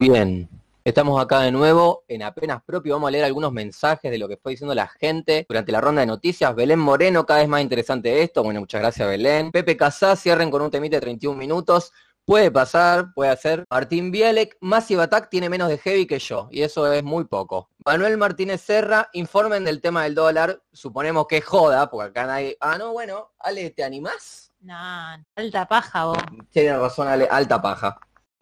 Bien, estamos acá de nuevo en apenas propio. Vamos a leer algunos mensajes de lo que fue diciendo la gente durante la ronda de noticias. Belén Moreno, cada vez más interesante esto. Bueno, muchas gracias Belén. Pepe Casá, cierren con un temite de 31 minutos. Puede pasar, puede hacer. Martín Bielek, Massive Attack tiene menos de heavy que yo, y eso es muy poco. Manuel Martínez Serra, informen del tema del dólar. Suponemos que joda, porque acá nadie. Ah, no, bueno, Ale, ¿te animás? No, alta paja vos. Tiene razón, Ale, alta paja.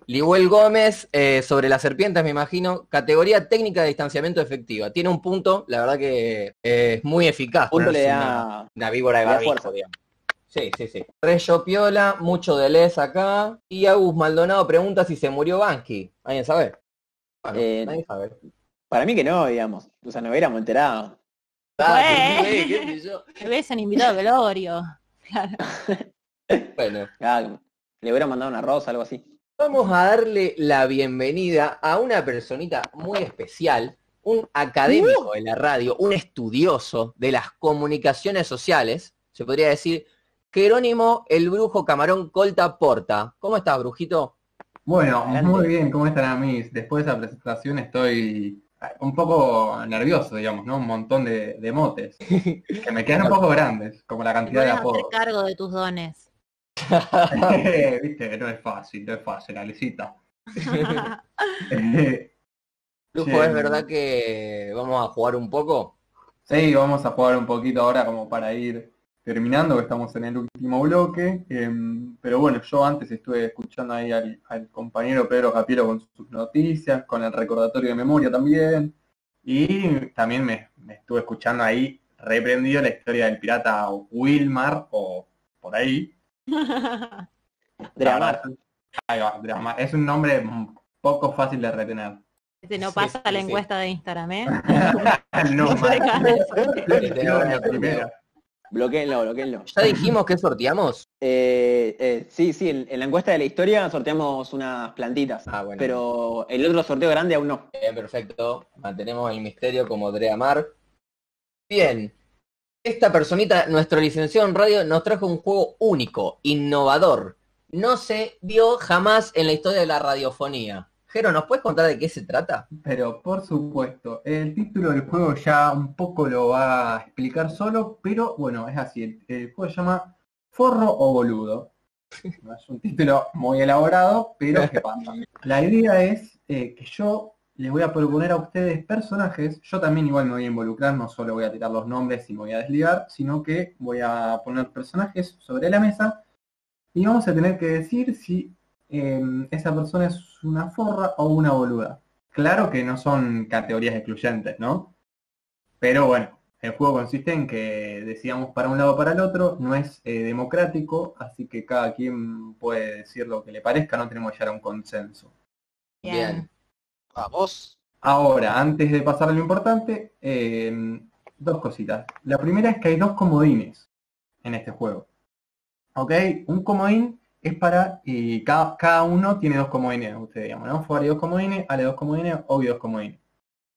Libuel Gómez, eh, sobre las serpientes, me imagino, categoría técnica de distanciamiento efectiva. Tiene un punto, la verdad que eh, es muy eficaz. Punto le da- una, una víbora de barbijo, fuerza. digamos. Sí, sí, sí. Reyo Piola, mucho de Les acá. Y Agus Maldonado pregunta si se murió Bansky. ¿Alguien sabe? Bueno, Eh, nadie sabe. Para mí que no, digamos. O sea, no hubiéramos enterado. Ah, qué sé yo. Me hubiesen invitado a velorio. Claro. Bueno, Ah, le hubiera mandado una rosa, algo así. Vamos a darle la bienvenida a una personita muy especial, un académico de la radio, un estudioso de las comunicaciones sociales, se podría decir, Jerónimo el Brujo Camarón Colta Porta. ¿Cómo estás, Brujito? Bueno, Adelante. muy bien, ¿cómo están a mí? Después de esa presentación estoy un poco nervioso, digamos, ¿no? Un montón de, de motes, que me quedan un poco grandes, como la cantidad de apodos. cargo de tus dones. Viste, no es fácil, no es fácil, Alicita. Brujo, Sí. ¿es verdad que vamos a jugar un poco? Sí, vamos a jugar un poquito ahora como para ir terminando, que estamos en el último bloque. em, pero bueno, yo antes estuve escuchando ahí al, al compañero Pedro Capiero con sus noticias, con el recordatorio de memoria también. Y también me, me estuve escuchando ahí reprendido la historia del pirata Wilmar o por ahí. Dramar. Ahí va, Dramar. Es un nombre poco fácil de retener. Este no pasa sí, la sí. encuesta de Instagram, ¿eh? no, No. Bloqueenlo, bloqueenlo. ¿Ya dijimos que sorteamos? Eh, eh, sí, sí, en, en la encuesta de la historia sorteamos unas plantitas. Ah, bueno. Pero el otro sorteo grande aún no. Bien, perfecto. Mantenemos el misterio como Drea Mar. Bien. Esta personita, nuestro licenciado en radio, nos trajo un juego único, innovador. No se vio jamás en la historia de la radiofonía. Jero, ¿nos puedes contar de qué se trata? Pero por supuesto, el título del juego ya un poco lo va a explicar solo, pero bueno, es así, el, el juego se llama Forro o Boludo. No es un título muy elaborado, pero ¿qué pasa? La idea es eh, que yo les voy a proponer a ustedes personajes, yo también igual me voy a involucrar, no solo voy a tirar los nombres y me voy a desligar, sino que voy a poner personajes sobre la mesa y vamos a tener que decir si eh, esa persona es una forra o una boluda. Claro que no son categorías excluyentes, ¿no? Pero bueno, el juego consiste en que decidamos para un lado o para el otro, no es eh, democrático, así que cada quien puede decir lo que le parezca, no tenemos que llegar a un consenso. Bien. Vamos. Ahora, antes de pasar a lo importante, eh, dos cositas. La primera es que hay dos comodines en este juego. ¿Ok? Un comodín es para, y cada, cada uno tiene dos comodines, ustedes digamos, ¿no? Fuari dos comodines, Ale dos comodines, Obi dos comodines.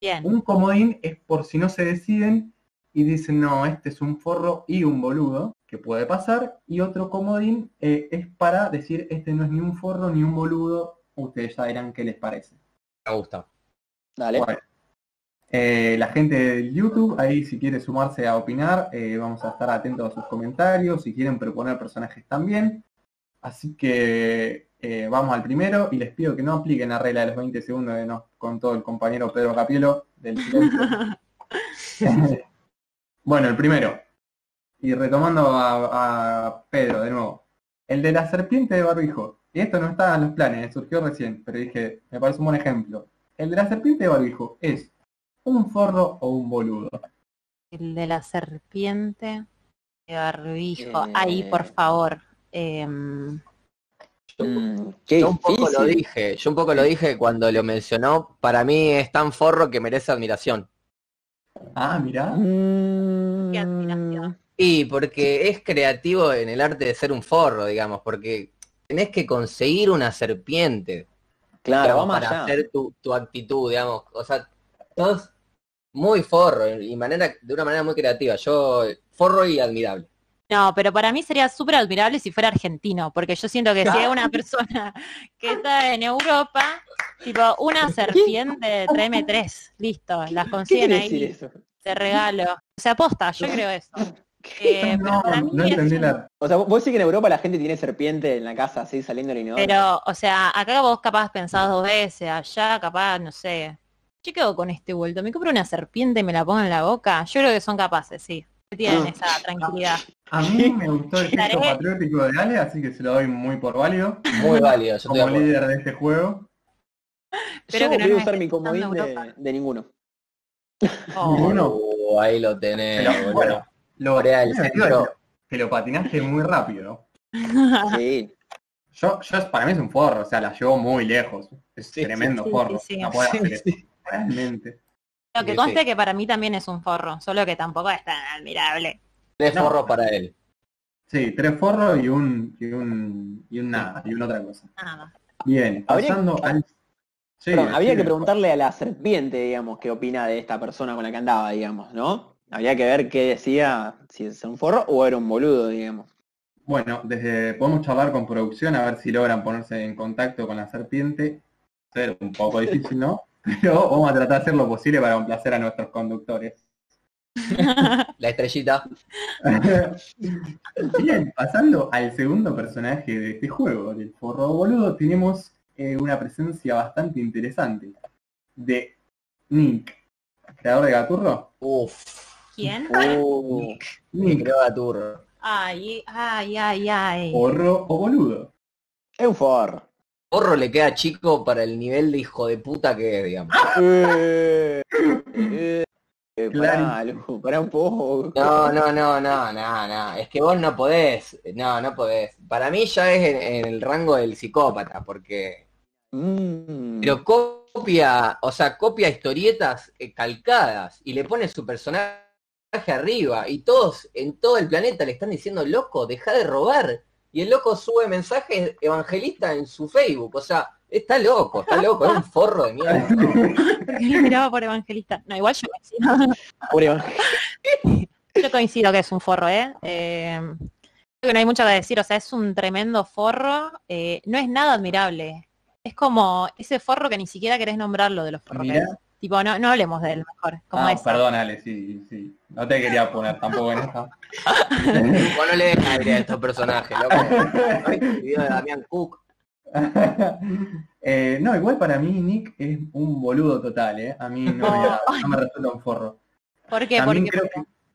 Bien. Un comodín es por si no se deciden y dicen, no, este es un forro y un boludo, que puede pasar. Y otro comodín eh, es para decir, este no es ni un forro ni un boludo, ustedes ya dirán qué les parece. Me gusta. Dale. Bueno, eh, la gente del YouTube, ahí si quiere sumarse a opinar, eh, vamos a estar atentos a sus comentarios, si quieren proponer personajes también. Así que eh, vamos al primero y les pido que no apliquen la regla de los 20 segundos que nos contó el compañero Pedro Capielo del silencio. bueno, el primero. Y retomando a, a Pedro de nuevo. El de la serpiente de barbijo. Y esto no está en los planes, surgió recién, pero dije, me parece un buen ejemplo. El de la serpiente de barbijo es un forro o un boludo. El de la serpiente de barbijo. Eh. Ahí, por favor. Em, Mm, qué Yo un poco lo dije, yo un poco lo dije cuando lo mencionó. Para mí es tan forro que merece admiración. Ah, mirá. Mm, Qué admiración. Y porque es creativo en el arte de ser un forro, digamos, porque tenés que conseguir una serpiente Claro, vamos para allá. hacer tu, tu actitud, digamos. O sea, todos muy forro y manera, de una manera muy creativa. Yo, forro y admirable. No, pero para mí sería súper admirable si fuera argentino, porque yo siento que si hay una persona que está en Europa, tipo una serpiente, tráeme tres, listo, las ¿Qué consiguen ahí, eso? te regalo. O sea, aposta, yo creo eso. Eh, pero no, para mí no es entendí la... O sea, vos decís que en Europa la gente tiene serpiente en la casa así saliendo del inodoro. Pero, o sea, acá vos capaz pensás dos veces, allá capaz, no sé. Yo quedo con este vuelto, me compro una serpiente y me la pongo en la boca. Yo creo que son capaces, sí. Tienen Ah. esa tranquilidad. A mí me gustó el gesto Daré- patriótico de Ale, así que se lo doy muy por válido. Muy válido, yo Como acuerdo. líder de este juego. Espero Yo que no voy a usar mi comodín de, de ninguno. Oh, Ninguno. Uh, ahí lo tenés, Pero, boludo. bueno, lo Centro. que lo patinaste muy rápido. Sí. Yo, yo para mí es un forro, o sea, la llevó muy lejos. Es Sí, tremendo sí, sí, forro. sí, sí. No puede hacer eso. Realmente. Lo que conste sí. que para mí también es un forro, solo que tampoco es tan admirable. Tres No. forros para él. Sí, tres forros y un y un y un nada, y una otra cosa. Nada. Bien, Habría pasando que- al. Sí, Perdón, habría que preguntarle a la serpiente, digamos, qué opina de esta persona con la que andaba, digamos, ¿no? Habría que ver qué decía, si es un forro o era un boludo, digamos. Bueno, desde podemos charlar con producción a ver si logran ponerse en contacto con la serpiente. Ser un poco difícil, ¿no? Pero vamos a tratar de hacer lo posible para complacer a nuestros conductores. La estrellita. Bien, pasando al segundo personaje de este juego, del forro boludo, tenemos eh, una presencia bastante interesante de Nick, creador de Gaturro. Uf. ¿Quién? Uh, Gaturro. Ay, ay, ay, ay. forro o boludo. es un forro. Porro le queda chico para el nivel de hijo de puta que es, digamos. Eh, eh, eh, Claro. pará, Lu, pará un poco. No, no, no, no, no, no. Es que vos no podés. No, no podés. Para mí ya es en, en el rango del psicópata, porque. Mm. Pero copia, o sea, copia historietas eh, calcadas y le pone su personaje arriba y todos en todo el planeta le están diciendo, loco, deja de robar. Y el loco sube mensajes evangelistas en su Facebook. O sea, está loco, está loco, es un forro de mierda. ¿no? Porque lo miraba por evangelista. No, igual yo coincido. Pobre Iván. Yo coincido que es un forro, ¿eh? Eh, creo que no hay mucho que decir, o sea, es un tremendo forro, eh, no es nada admirable. Es como ese forro que ni siquiera querés nombrarlo de los forros. Tipo, no, no hablemos de él mejor. Como Ah, eso. perdón, Ale, sí, sí. No te quería poner tampoco en esta. Vos no le des aire a estos personajes, loco. ¿No viste el video de Damián Cook? Eh, no, igual para mí Nick es un boludo total, ¿eh? A mí no, me, no me resulta un forro. ¿Por qué? También Porque creo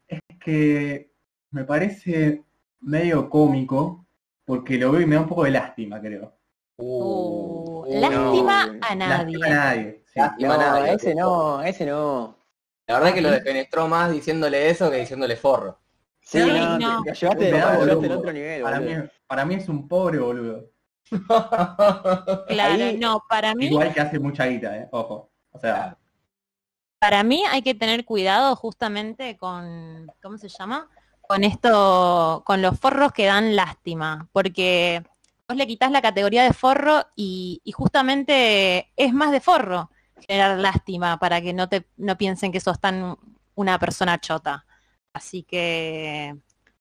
que es que me parece medio cómico porque lo veo y me da un poco de lástima, creo. Uh, Uh, lástima no. a nadie. Lástima a nadie. sí. Lástima a No, nadie. ese no, ese no. La verdad que lo defenestró más diciéndole eso que diciéndole forro. Sí, Sí, no, no. te- Lo llevaste, Me da lo llevaste boludo. al otro nivel, Para mí, para mí es un pobre boludo. Claro, Ahí- no, para mí, Igual que hace mucha guita, ¿eh? Ojo. O sea, para mí hay que tener cuidado justamente con, ¿cómo se llama? Con esto, con los forros que dan lástima, porque vos le quitas la categoría de forro y, y justamente es más de forro generar lástima para que no te no piensen que sos tan una persona chota. Así que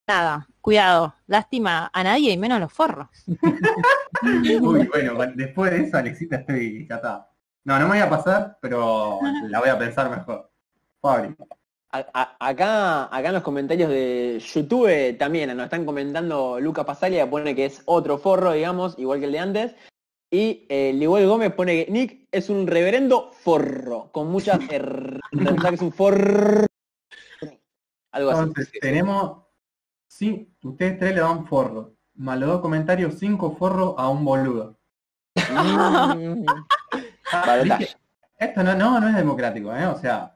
nada, cuidado, lástima a nadie y menos a los forros. uy, bueno, después de eso, Alexita, estoy está. No, no me voy a pasar, pero la voy a pensar mejor. Fabri. A- a- acá, acá en los comentarios de YouTube también nos están comentando Luca Pasalia, pone que es otro forro, digamos, igual que el de antes. Y eh, Liguel Gómez pone que Nick es un reverendo forro, con muchas R, o sea que es un forro. Algo así. Entonces, tenemos, sí, ustedes tres le dan forro. Más los dos comentarios, cinco forros a un boludo. Mm. ¿Viste? Esto no, no, no es democrático, ¿eh? O sea,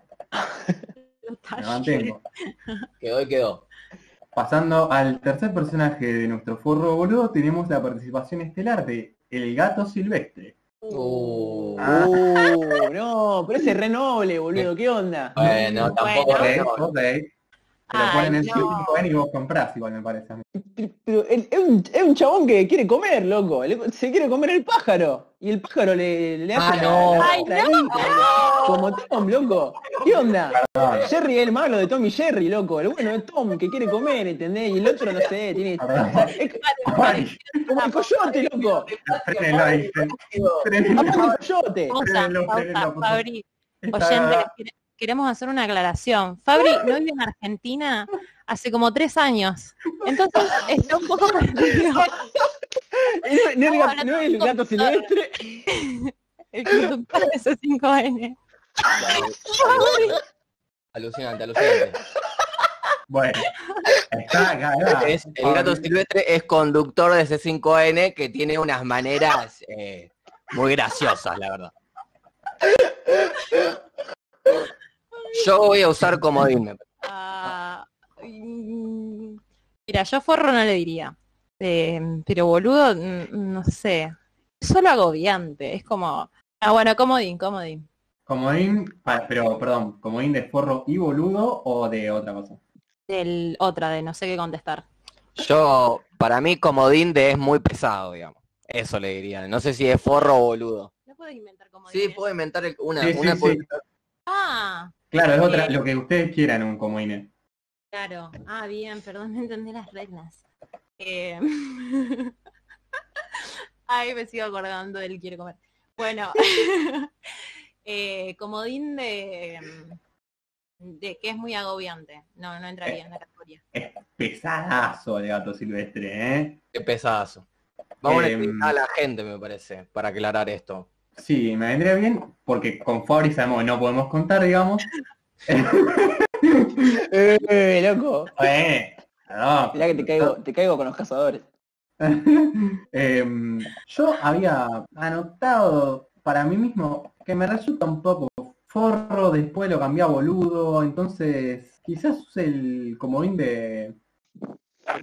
me mantengo. Quedó y quedó. Pasando al tercer personaje de nuestro forro boludo, tenemos la participación estelar de El Gato Silvestre. Uh, Ah. Uh, no, pero ese es re noble, boludo, ¿qué onda? bueno, tampoco Bueno. re Ok, noble. ok. Te lo Ay, ponen en no. 5N y vos comprás igual me parece a mí. Pero es un, es un chabón que quiere comer, loco. Se quiere comer el pájaro. Y el pájaro le, le Ah, hace la- no. la- Ay, la- no, Como Tom, loco. ¿Qué onda? Perdón, Jerry es el malo de Tom y Jerry, loco. El bueno es Tom que quiere comer, ¿entendés? Y el otro, no sé, tiene... Es como el coyote, loco. frenelo, queremos hacer una aclaración. Fabri no vive en Argentina hace como tres años. Entonces está un poco perdido. No, no es el gato- no es el hablando gato con silvestre. El conductor de C5N. Alucinante, alucinante. Bueno, está acá, acá. Es- el gato silvestre es conductor de C5N que tiene unas maneras eh, muy graciosas, la verdad. Yo voy a usar comodín. Ah, mm, mira, yo forro no le diría. Eh, pero boludo, mm, no sé. Es solo agobiante. Es como. Ah, bueno, comodín, comodín. Comodín, pero perdón, comodín de forro y boludo o de otra cosa. Del otra de no sé qué contestar. Yo, para mí, comodín de es muy pesado, digamos. Eso le diría. No sé si es forro o boludo. No puedes inventar comodín. Sí, puedo inventar una. Sí, sí, una sí. puedo- Ah, Claro, es otra, lo que ustedes quieran un comodín. claro. Ah, bien, perdón, no entendí las reglas. Eh, Ay, me sigo acordando del quiere comer. Bueno, eh, comodín de, de que es muy agobiante. No, no entraría en la categoría. Pesadazo el gato silvestre, ¿eh? Qué pesadazo. Vamos a Em. explicar a la gente, me parece, para aclarar esto. Sí, me vendría bien, porque con Fabri sabemos que no podemos contar, digamos. Eh, loco. Eh, no, Mirá que te caigo, te caigo con los cazadores. Em, yo había anotado para mí mismo que me resulta un poco forro, después lo cambié a boludo, entonces quizás use el comodín de,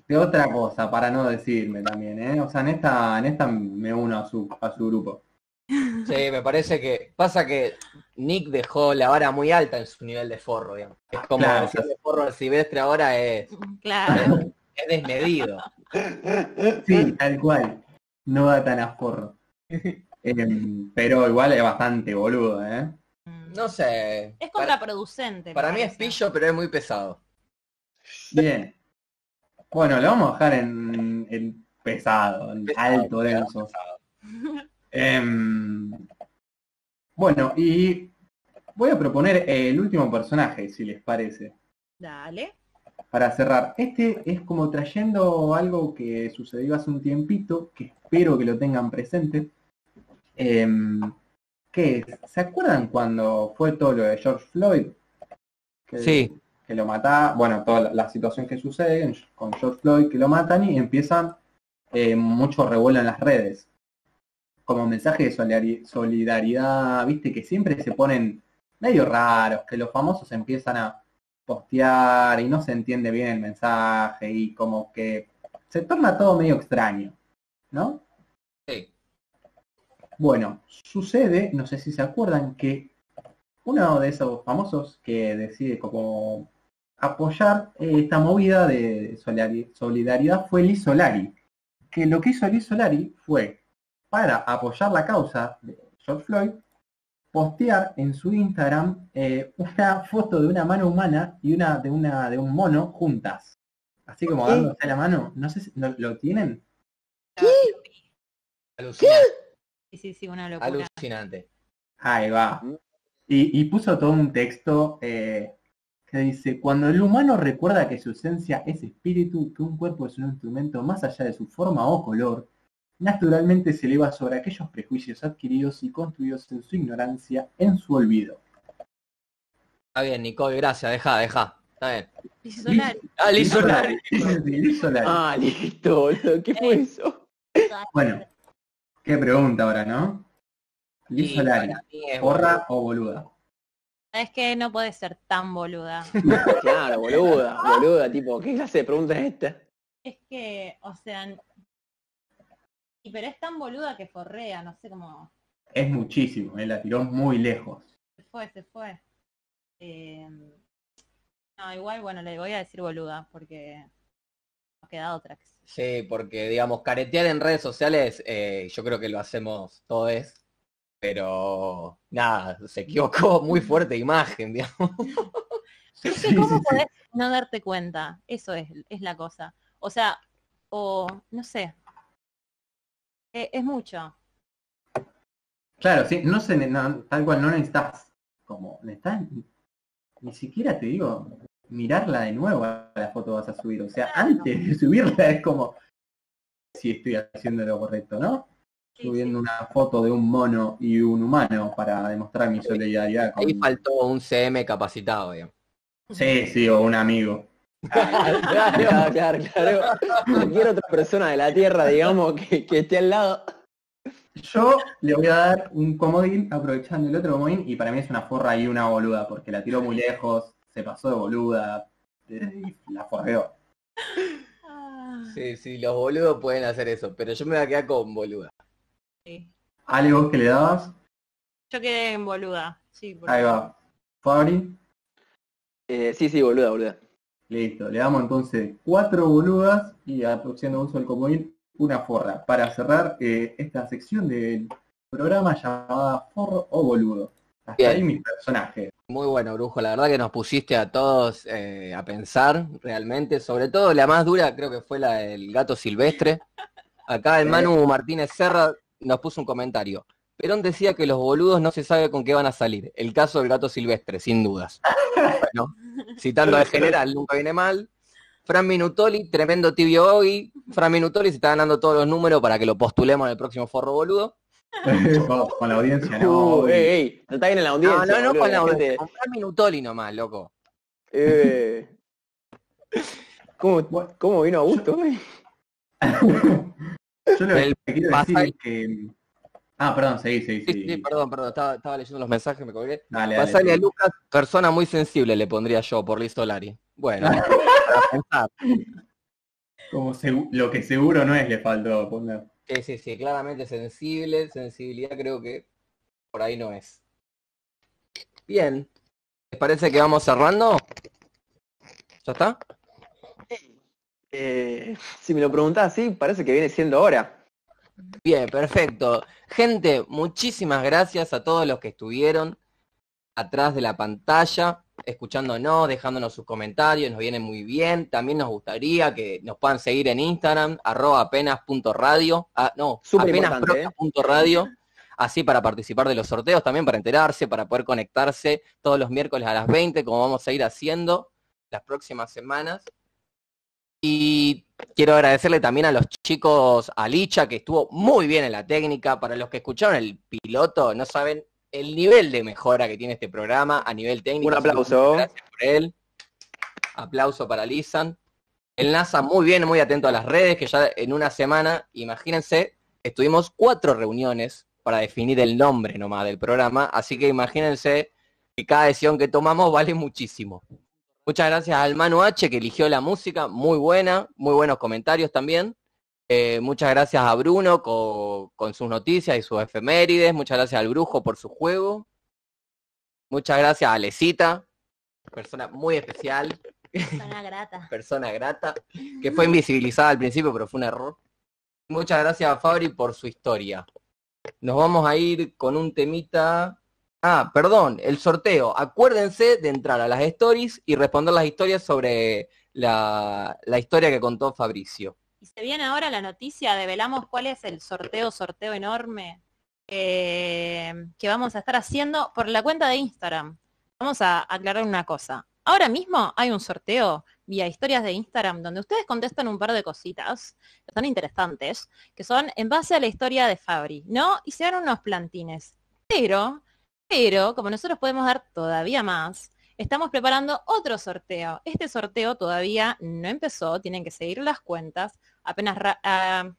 de otra cosa, para no decirme también, ¿eh? O sea, en esta, en esta me uno a su, a su grupo. Sí, me parece que pasa que Nick dejó la vara muy alta en su nivel de forro, digamos. Es como Claro, decir de forro al silvestre ahora es, Claro. es desmedido. Sí, tal cual. No da tan a forro. Em, pero igual es bastante boludo, ¿eh? No sé. Es para, contraproducente. me para mí es pillo, pero es muy pesado. Bien. Bueno, lo vamos a dejar en, en pesado, en alto, denso. Em, bueno, y voy a proponer el último personaje, si les parece, Dale. para cerrar. Este es como trayendo algo que sucedió hace un tiempito, que espero que lo tengan presente. Em, ¿Qué es? ¿Se acuerdan cuando fue todo lo de George Floyd? Que- Sí. que lo mata, bueno, toda la, la situación que sucede con George Floyd, que lo matan y empiezan eh, mucho revuelo en las redes. Como mensaje de solidari- solidaridad, viste, que siempre se ponen medio raros, que los famosos empiezan a postear y no se entiende bien el mensaje y como que se torna todo medio extraño, ¿no? Sí. Bueno, sucede, no sé si se acuerdan, que uno de esos famosos que decide como apoyar eh, esta movida de solidari- solidaridad fue Liz Solari. Que lo que hizo Liz Solari fue, para apoyar la causa de George Floyd, postear en su Instagram eh, una foto de una mano humana y una de una de un mono juntas. Así como ¿Qué? dándose la mano. No sé si ¿lo, lo tienen. Alucinante. Sí, sí, sí, una locura. Alucinante. Ahí va. Y, y puso todo un texto eh, que dice, cuando el humano recuerda que su esencia es espíritu, que un cuerpo es un instrumento más allá de su forma o color, naturalmente se eleva sobre aquellos prejuicios adquiridos y construidos en su ignorancia, en su olvido. Está bien, Nicole, gracias. Deja, deja. Está bien. Liz Solari. Ah, Liz Solari. Sí, sí, sí, Liz Solari. Ah, listo. ¿Qué fue eso? Bueno, qué pregunta ahora, ¿no? Liz Solari, ¿porra o boluda? Es que no puede ser tan boluda. Claro, boluda, boluda, tipo, ¿qué clase de pregunta es esta? Es que, o sea, pero es tan boluda que forrea, no sé cómo Es muchísimo, eh, la tiró muy lejos. se fue, se fue. Eh, No, igual, bueno, le voy a decir boluda, porque nos queda otra. que- Sí, porque digamos, caretear en redes sociales, eh, yo creo que lo hacemos todos, pero nada, se equivocó muy fuerte imagen, digamos. Es que Sí, ¿cómo sí, sí. podés no darte cuenta? Eso es, es la cosa. O sea, o no sé. Eh, es mucho. Claro, sí, no se, no, tal cual, no necesitas, como, necesitas, ni siquiera te digo, mirarla de nuevo a la foto que vas a subir. O sea, antes de subirla es como, si estoy haciendo lo correcto, ¿no? Sí, Subiendo una foto de un mono y un humano para demostrar mi solidaridad con... Ahí faltó un CM capacitado, digamos. Sí, sí, o un amigo. Claro, claro, claro. Cualquier otra persona de la Tierra, digamos, que, que esté al lado. Yo le voy a dar un comodín aprovechando el otro comodín y para mí es una forra y una boluda porque la tiró muy lejos, se pasó de boluda y la forreó. Ah, Sí, sí, los boludos pueden hacer eso, pero yo me voy a quedar con boluda. sí. ¿Algo que le dabas? Yo quedé en boluda. Sí, Ahí va. Fabri, Eh, sí, sí, boluda, boluda. Listo. Le damos entonces cuatro boludas y haciendo uso del comodín, una forra. Para cerrar eh, esta sección del programa llamada Forro o Boludo. Hasta Bien. ahí mi personaje. Muy bueno, Brujo. La verdad que nos pusiste a todos eh, a pensar realmente. Sobre todo la más dura creo que fue la del gato silvestre. Acá el Manu Martínez Serra nos puso un comentario. Perón decía que los boludos no se sabe con qué van a salir. El caso del gato silvestre, sin dudas. Bueno, citando al general, nunca viene mal. Fran Minutoli, tremendo tibio hoy. Fran Minutoli se está ganando todos los números para que lo postulemos en el próximo forro boludo. Vamos, con la audiencia, no. Uh, ey, ey, no está bien en la audiencia. No, no, con la audiencia, con Fran Minutoli nomás, loco. Eh, ¿Cómo, ¿Cómo vino Augusto? güey? Yo lo El que quiero pasa- decir es que... Ah, perdón, seguí, seguí, Sí, seguí. sí, perdón, perdón, estaba, estaba leyendo los mensajes, me colgué. Dale, dale, Pasale a. Lucas, persona muy sensible, le pondría yo por Liz Solari. Bueno, para pensar. Como lo que seguro no es, le faltó poner. Sí, sí, sí, claramente sensible, sensibilidad creo que por ahí no es. Bien, ¿les parece que vamos cerrando? ¿Ya está? Eh, si me lo preguntás así, parece que viene siendo hora. Bien, perfecto. Gente, muchísimas gracias a todos los que estuvieron atrás de la pantalla, escuchándonos, dejándonos sus comentarios, nos viene muy bien. También nos gustaría que nos puedan seguir en Instagram, arroba apenas.radio, ah, no, apenas ¿eh? punto radio, así para participar de los sorteos, también para enterarse, para poder conectarse todos los miércoles a las 20, como vamos a ir haciendo las próximas semanas. Y quiero agradecerle también a los chicos, a Licha, que estuvo muy bien en la técnica. Para los que escucharon el piloto, no saben el nivel de mejora que tiene este programa a nivel técnico. Un aplauso. Gracias por él. Aplauso para Lisan. El NASA muy bien, muy atento a las redes, que ya en una semana, imagínense, estuvimos cuatro reuniones para definir el nombre nomás del programa, así que imagínense que cada decisión que tomamos vale muchísimo. Muchas gracias al Manu H que eligió la música, muy buena, muy buenos comentarios también. Eh, muchas gracias a Bruno co- con sus noticias y sus efemérides. Muchas gracias al Brujo por su juego. Muchas gracias a Alecita, persona muy especial, Suena grata. persona grata, que fue invisibilizada al principio, pero fue un error. Muchas gracias a Fabri por su historia. Nos vamos a ir con un temita. Ah, perdón, el sorteo. Acuérdense de entrar a las stories y responder las historias sobre la, historia que contó Fabricio. Y se viene ahora la noticia, develamos cuál es el sorteo, sorteo enorme eh, que vamos a estar haciendo por la cuenta de Instagram. Vamos a aclarar una cosa. Ahora mismo hay un sorteo vía historias de Instagram donde ustedes contestan un par de cositas que son interesantes, que son en base a la historia de Fabri, ¿no? Y se dan unos plantines. Pero, pero, como nosotros podemos dar todavía más, estamos preparando otro sorteo. Este sorteo todavía no empezó, tienen que seguir las cuentas, apenas, ah,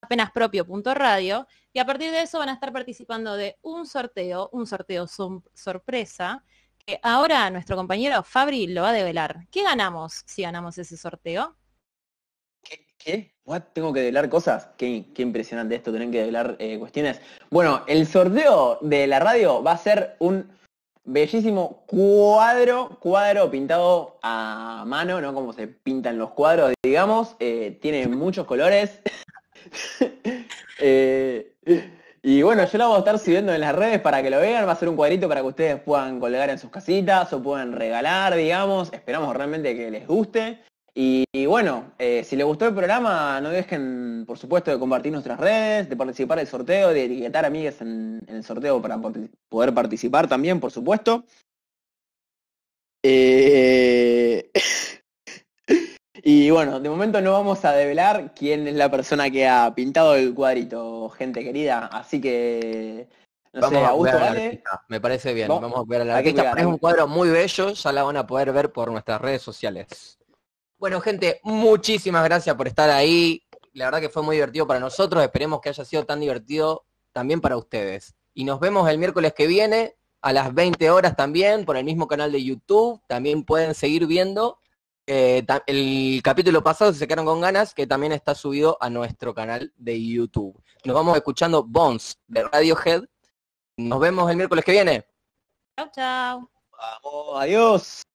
apenas propio.radio, y a partir de eso van a estar participando de un sorteo, un sorteo sor- sorpresa, que ahora nuestro compañero Fabri lo va a develar. ¿Qué ganamos si ganamos ese sorteo? ¿Qué? ¿Qué? What? ¿Tengo que develar cosas? Qué, qué impresionante esto, tener que develar eh, cuestiones. Bueno, el sorteo de la radio va a ser un bellísimo cuadro, cuadro pintado a mano, ¿no? Como se pintan los cuadros, digamos. Eh, tiene muchos colores. Eh, y bueno, yo lo voy a estar subiendo en las redes para que lo vean. Va a ser un cuadrito para que ustedes puedan colgar en sus casitas o puedan regalar, digamos. Esperamos realmente que les guste. Y, bueno, eh, si les gustó el programa, no dejen, por supuesto, de compartir nuestras redes, de participar en el sorteo, de etiquetar amigas en, en el sorteo para poder participar también, por supuesto. Eh... y bueno, de momento no vamos a develar quién es la persona que ha pintado el cuadrito, gente querida. Así que, no Vamos sé, a Augusto, ver al artista, Me parece bien. Vamos- Vamos a ver a la hay que artista. Es un cuadro muy bello, ya la van a poder ver por nuestras redes sociales. Bueno, gente, muchísimas gracias por estar ahí. La verdad que fue muy divertido para nosotros. Esperemos que haya sido tan divertido también para ustedes. Y nos vemos el miércoles que viene a las 20 horas también por el mismo canal de YouTube. También pueden seguir viendo eh, el capítulo pasado, si se quedaron con ganas, que también está subido a nuestro canal de YouTube. Nos vamos escuchando Bones de Radiohead. Nos vemos el miércoles que viene. Chau, chau. Vamos, adiós.